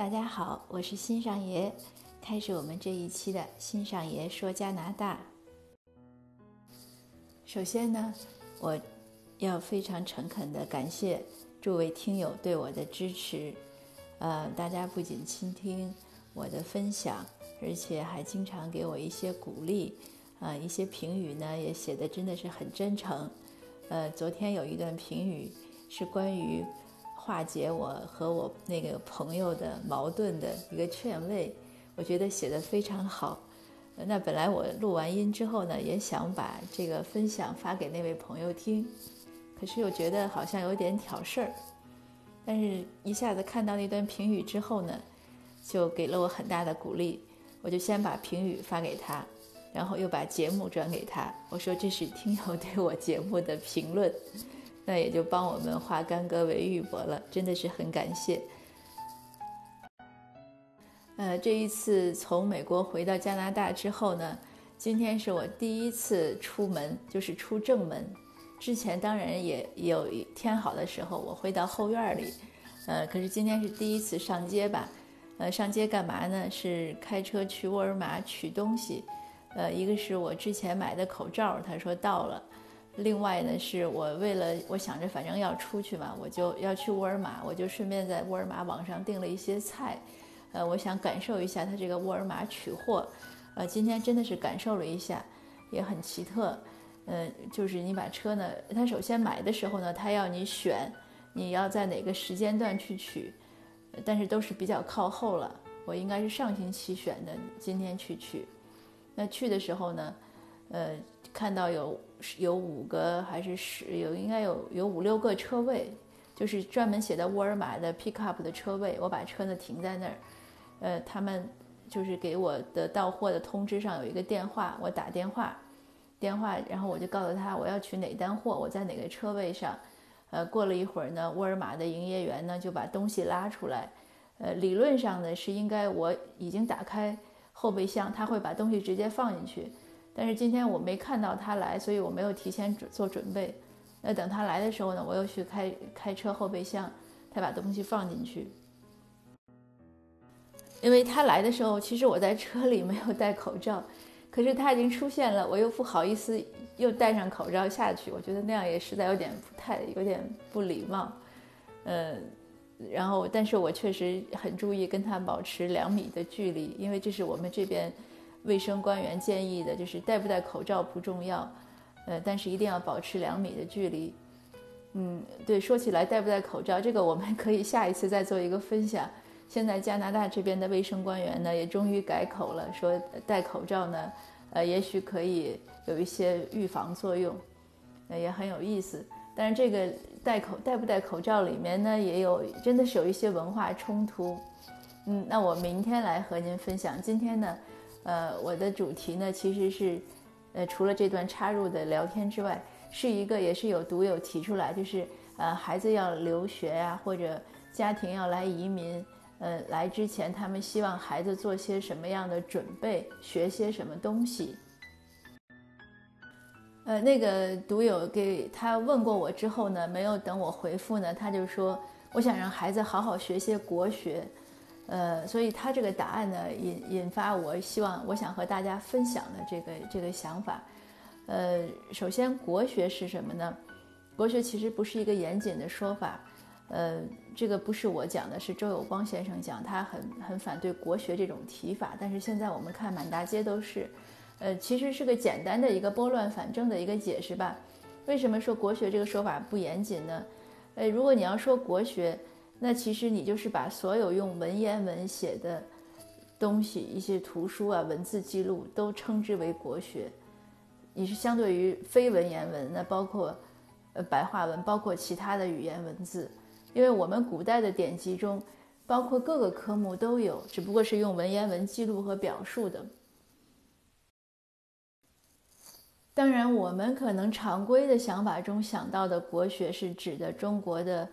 大家好，我是新上爷，开始我们这一期的新上爷说加拿大。首先呢，我要非常诚恳的感谢诸位听友对我的支持。呃，大家不仅倾听我的分享，而且还经常给我一些鼓励，啊，一些评语呢也写的真的是很真诚。呃，昨天有一段评语是关于。化解我和我那个朋友的矛盾的一个劝慰，我觉得写的非常好。那本来我录完音之后呢，也想把这个分享发给那位朋友听，可是又觉得好像有点挑事儿。但是一下子看到那段评语之后呢，就给了我很大的鼓励。我就先把评语发给他，然后又把节目转给他，我说这是听友对我节目的评论。那也就帮我们化干戈为玉帛了，真的是很感谢。呃，这一次从美国回到加拿大之后呢，今天是我第一次出门，就是出正门。之前当然也有天好的时候，我会到后院里。呃，可是今天是第一次上街吧？呃，上街干嘛呢？是开车去沃尔玛取东西。呃，一个是我之前买的口罩，他说到了。另外呢，是我为了我想着反正要出去嘛，我就要去沃尔玛，我就顺便在沃尔玛网上订了一些菜，呃，我想感受一下它这个沃尔玛取货，呃，今天真的是感受了一下，也很奇特，呃，就是你把车呢，他首先买的时候呢，他要你选你要在哪个时间段去取，但是都是比较靠后了，我应该是上星期选的，今天去取，那去的时候呢，呃。看到有有五个还是十有应该有有五六个车位，就是专门写的沃尔玛的 pick up 的车位。我把车呢停在那儿，呃，他们就是给我的到货的通知上有一个电话，我打电话，电话，然后我就告诉他我要取哪单货，我在哪个车位上。呃，过了一会儿呢，沃尔玛的营业员呢就把东西拉出来，呃，理论上呢是应该我已经打开后备箱，他会把东西直接放进去。但是今天我没看到他来，所以我没有提前做准备。那等他来的时候呢，我又去开开车后备箱，他把东西放进去。因为他来的时候，其实我在车里没有戴口罩，可是他已经出现了，我又不好意思又戴上口罩下去，我觉得那样也实在有点不太有点不礼貌。呃，然后但是我确实很注意跟他保持两米的距离，因为这是我们这边。卫生官员建议的就是戴不戴口罩不重要，呃，但是一定要保持两米的距离。嗯，对，说起来戴不戴口罩，这个我们可以下一次再做一个分享。现在加拿大这边的卫生官员呢，也终于改口了，说戴口罩呢，呃，也许可以有一些预防作用，呃，也很有意思。但是这个戴口戴不戴口罩里面呢，也有真的是有一些文化冲突。嗯，那我明天来和您分享。今天呢？呃，我的主题呢，其实是，呃，除了这段插入的聊天之外，是一个也是有读友提出来，就是呃，孩子要留学呀，或者家庭要来移民，呃，来之前他们希望孩子做些什么样的准备，学些什么东西。呃，那个读友给他问过我之后呢，没有等我回复呢，他就说，我想让孩子好好学些国学。呃，所以他这个答案呢，引引发我希望，我想和大家分享的这个这个想法。呃，首先国学是什么呢？国学其实不是一个严谨的说法。呃，这个不是我讲的，是周有光先生讲，他很很反对国学这种提法。但是现在我们看满大街都是，呃，其实是个简单的一个拨乱反正的一个解释吧。为什么说国学这个说法不严谨呢？呃，如果你要说国学。那其实你就是把所有用文言文写的东西，一些图书啊、文字记录都称之为国学。你是相对于非文言文，那包括呃白话文，包括其他的语言文字。因为我们古代的典籍中，包括各个科目都有，只不过是用文言文记录和表述的。当然，我们可能常规的想法中想到的国学，是指的中国的。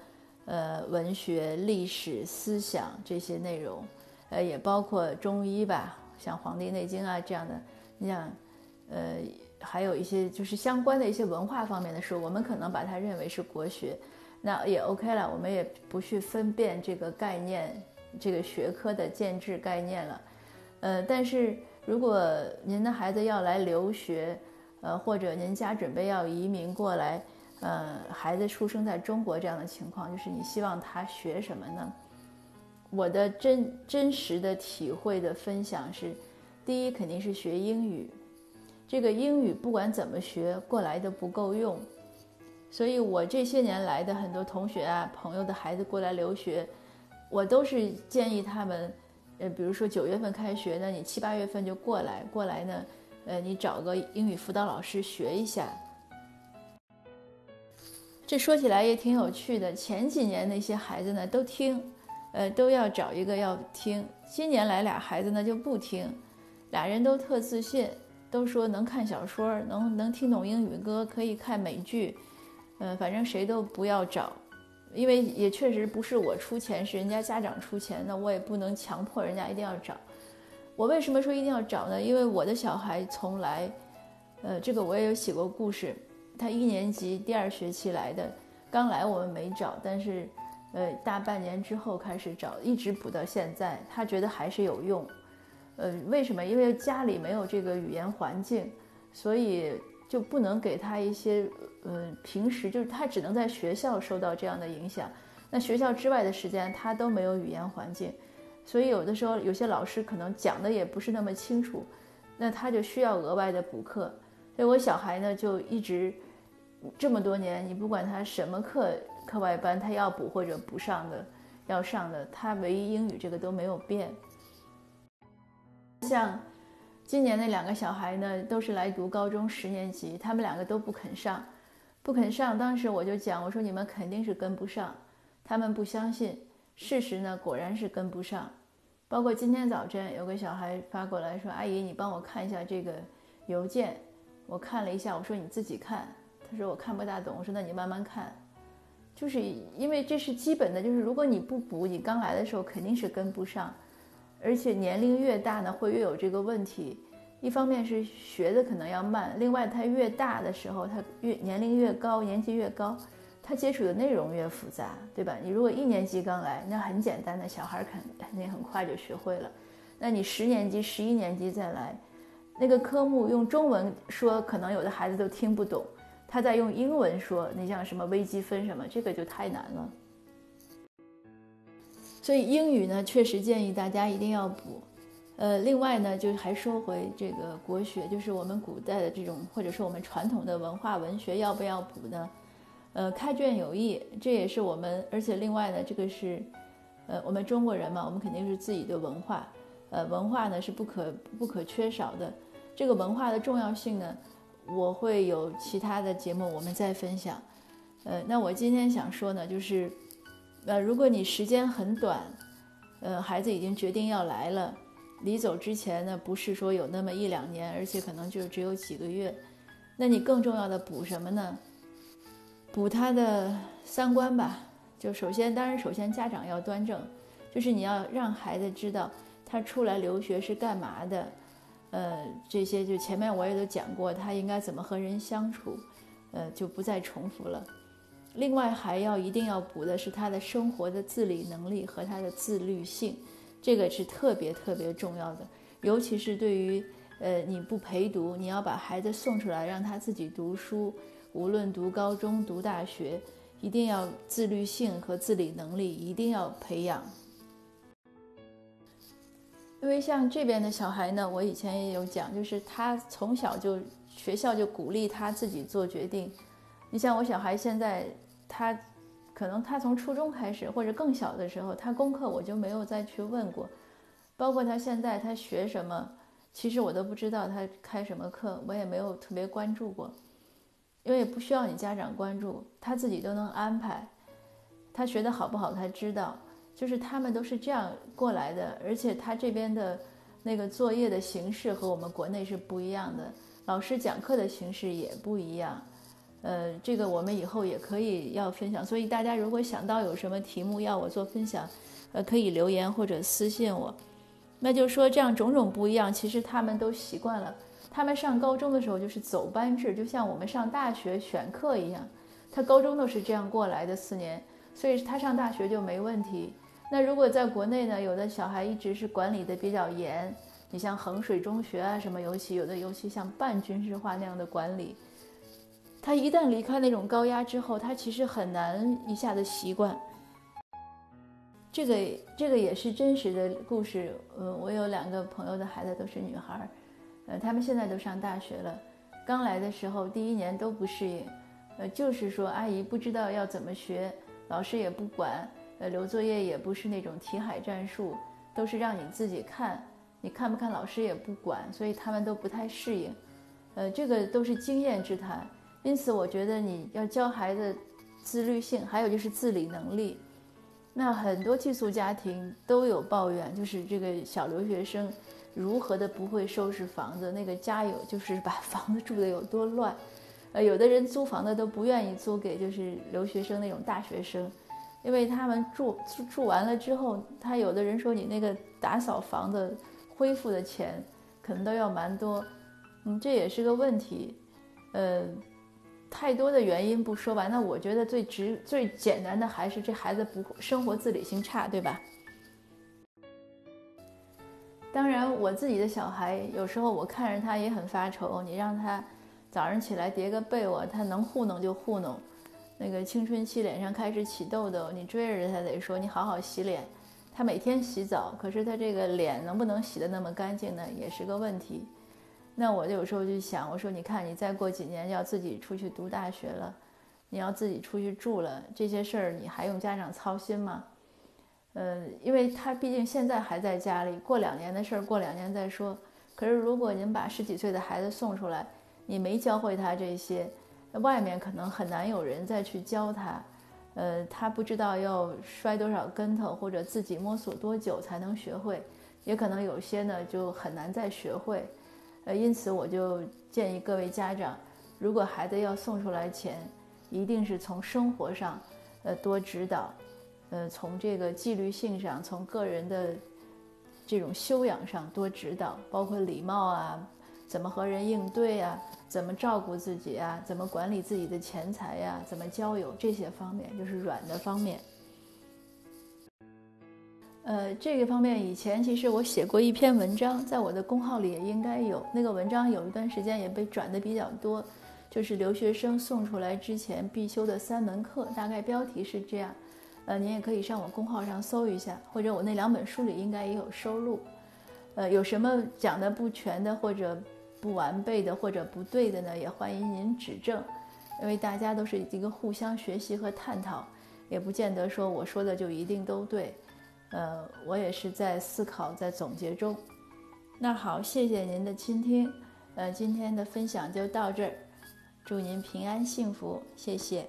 呃，文学、历史、思想这些内容，呃，也包括中医吧，像《黄帝内经》啊这样的。你想，呃，还有一些就是相关的一些文化方面的书，我们可能把它认为是国学，那也 OK 了。我们也不去分辨这个概念这个学科的建制概念了。呃，但是如果您的孩子要来留学，呃，或者您家准备要移民过来，呃，孩子出生在中国这样的情况，就是你希望他学什么呢？我的真真实的体会的分享是，第一肯定是学英语，这个英语不管怎么学过来都不够用，所以我这些年来的很多同学啊、朋友的孩子过来留学，我都是建议他们，呃，比如说九月份开学，那你七八月份就过来，过来呢，呃，你找个英语辅导老师学一下。这说起来也挺有趣的，前几年那些孩子呢都听。呃，都要找一个要听。今年来俩孩子呢就不听，俩人都特自信，都说能看小说，能能听懂英语歌，可以看美剧。嗯，反正谁都不要找，因为也确实不是我出钱，是人家家长出钱，那我也不能强迫人家一定要找。我为什么说一定要找呢？因为我的小孩从来，呃，这个我也有写过故事。他一年级第二学期来的，刚来我们没找，但是。呃，大半年之后开始找，一直补到现在，他觉得还是有用。呃，为什么？因为家里没有这个语言环境，所以就不能给他一些，呃，平时就是他只能在学校受到这样的影响。那学校之外的时间，他都没有语言环境，所以有的时候有些老师可能讲的也不是那么清楚，那他就需要额外的补课。所以我小孩呢，就一直这么多年，你不管他什么课。课外班他要补或者不上的，要上的，他唯一英语这个都没有变。像今年那两个小孩呢，都是来读高中十年级，他们两个都不肯上，不肯上。当时我就讲，我说你们肯定是跟不上，他们不相信。事实呢，果然是跟不上。包括今天早晨有个小孩发过来说：“阿姨，你帮我看一下这个邮件。”我看了一下，我说：“你自己看。”他说：“我看不大懂。”我说：“那你慢慢看。”就是因为这是基本的，就是如果你不补，你刚来的时候肯定是跟不上，而且年龄越大呢，会越有这个问题。一方面是学的可能要慢，另外他越大的时候，他越年龄越高，年纪越高，他接触的内容越复杂，对吧？你如果一年级刚来，那很简单的小孩肯肯定很快就学会了。那你十年级、十一年级再来，那个科目用中文说，可能有的孩子都听不懂。他在用英文说，你像什么微积分什么，这个就太难了。所以英语呢，确实建议大家一定要补。呃，另外呢，就是还说回这个国学，就是我们古代的这种，或者说我们传统的文化文学，要不要补呢？呃，开卷有益，这也是我们，而且另外呢，这个是，呃，我们中国人嘛，我们肯定是自己的文化，呃，文化呢是不可不可缺少的。这个文化的重要性呢？我会有其他的节目，我们再分享。呃，那我今天想说呢，就是，呃，如果你时间很短，呃，孩子已经决定要来了，离走之前呢，不是说有那么一两年，而且可能就只有几个月，那你更重要的补什么呢？补他的三观吧。就首先，当然首先家长要端正，就是你要让孩子知道他出来留学是干嘛的。呃，这些就前面我也都讲过，他应该怎么和人相处，呃，就不再重复了。另外还要一定要补的是他的生活的自理能力和他的自律性，这个是特别特别重要的。尤其是对于呃你不陪读，你要把孩子送出来让他自己读书，无论读高中读大学，一定要自律性和自理能力一定要培养。因为像这边的小孩呢，我以前也有讲，就是他从小就学校就鼓励他自己做决定。你像我小孩现在，他可能他从初中开始或者更小的时候，他功课我就没有再去问过，包括他现在他学什么，其实我都不知道他开什么课，我也没有特别关注过，因为不需要你家长关注，他自己都能安排，他学的好不好他知道。就是他们都是这样过来的，而且他这边的那个作业的形式和我们国内是不一样的，老师讲课的形式也不一样。呃，这个我们以后也可以要分享，所以大家如果想到有什么题目要我做分享，呃，可以留言或者私信我。那就说这样种种不一样，其实他们都习惯了。他们上高中的时候就是走班制，就像我们上大学选课一样，他高中都是这样过来的四年，所以他上大学就没问题。那如果在国内呢，有的小孩一直是管理的比较严，你像衡水中学啊什么，尤其有的尤其像半军事化那样的管理，他一旦离开那种高压之后，他其实很难一下子习惯。这个这个也是真实的故事。呃，我有两个朋友的孩子都是女孩，呃，他们现在都上大学了。刚来的时候，第一年都不适应，呃，就是说阿姨不知道要怎么学，老师也不管，呃，留作业也不是那种题海战术，都是让你自己看，你看不看老师也不管，所以他们都不太适应。呃，这个都是经验之谈。因此，我觉得你要教孩子自律性，还有就是自理能力。那很多寄宿家庭都有抱怨，就是这个小留学生如何的不会收拾房子，那个家有就是把 房子住的有多乱，呃，有的人租房子都不愿意租给就是留学生那种大学生，因为他们住住住完了之后，他有的人说你那个打扫房子恢复的钱可能都要蛮多，嗯，这也是个问题，呃。太多的原因不说吧，那我觉得最直最简单的还是这孩子不生活自理性差，对吧？当然，我自己的小孩有时候我看着他也很发愁，你让他早上起来叠个被窝，他能糊弄就糊弄。那个青春期脸上开始起痘痘，你追着他得说你好好洗脸。他每天洗澡，可是他这个脸能不能洗得那么干净呢，也是个问题。那我就有时候就想，我说你看，你再过几年要自己出去读大学了，你要自己出去住了，这些事儿你还用家长操心吗？呃，因为他毕竟现在还在家里，过两年的事儿过两年再说。可是如果您把十几岁的孩子送出来，你没教会他这些，外面可能很难有人再去教他。呃，他不知道要摔多少跟头，或者自己摸索多久才能学会，也可能有些呢就很难再学会。呃，因此我就建议各位家长，如果孩子要送出来前，一定是从生活上，呃，多指导，呃，从这个纪律性上，从个人的这种修养上多指导，包括礼貌啊，怎么和人应对啊，怎么照顾自己啊，怎么管理自己的钱财呀，怎么交友这些方面，就是软的方面。呃，这个方面以前其实我写过一篇文章，在我的公号里也应该有。那个文章有一段时间也被转的比较多，就是留学生送出来之前必修的三门课，大概标题是这样。呃，您也可以上我公号上搜一下，或者我那两本书里应该也有收录。呃，有什么讲的不全的，或者不完备的，或者不对的呢？也欢迎您指正，因为大家都是一个互相学习和探讨，也不见得说我说的就一定都对。呃，我也是在思考，在总结中。那好，谢谢您的倾听。呃，今天的分享就到这儿，祝您平安幸福，谢谢。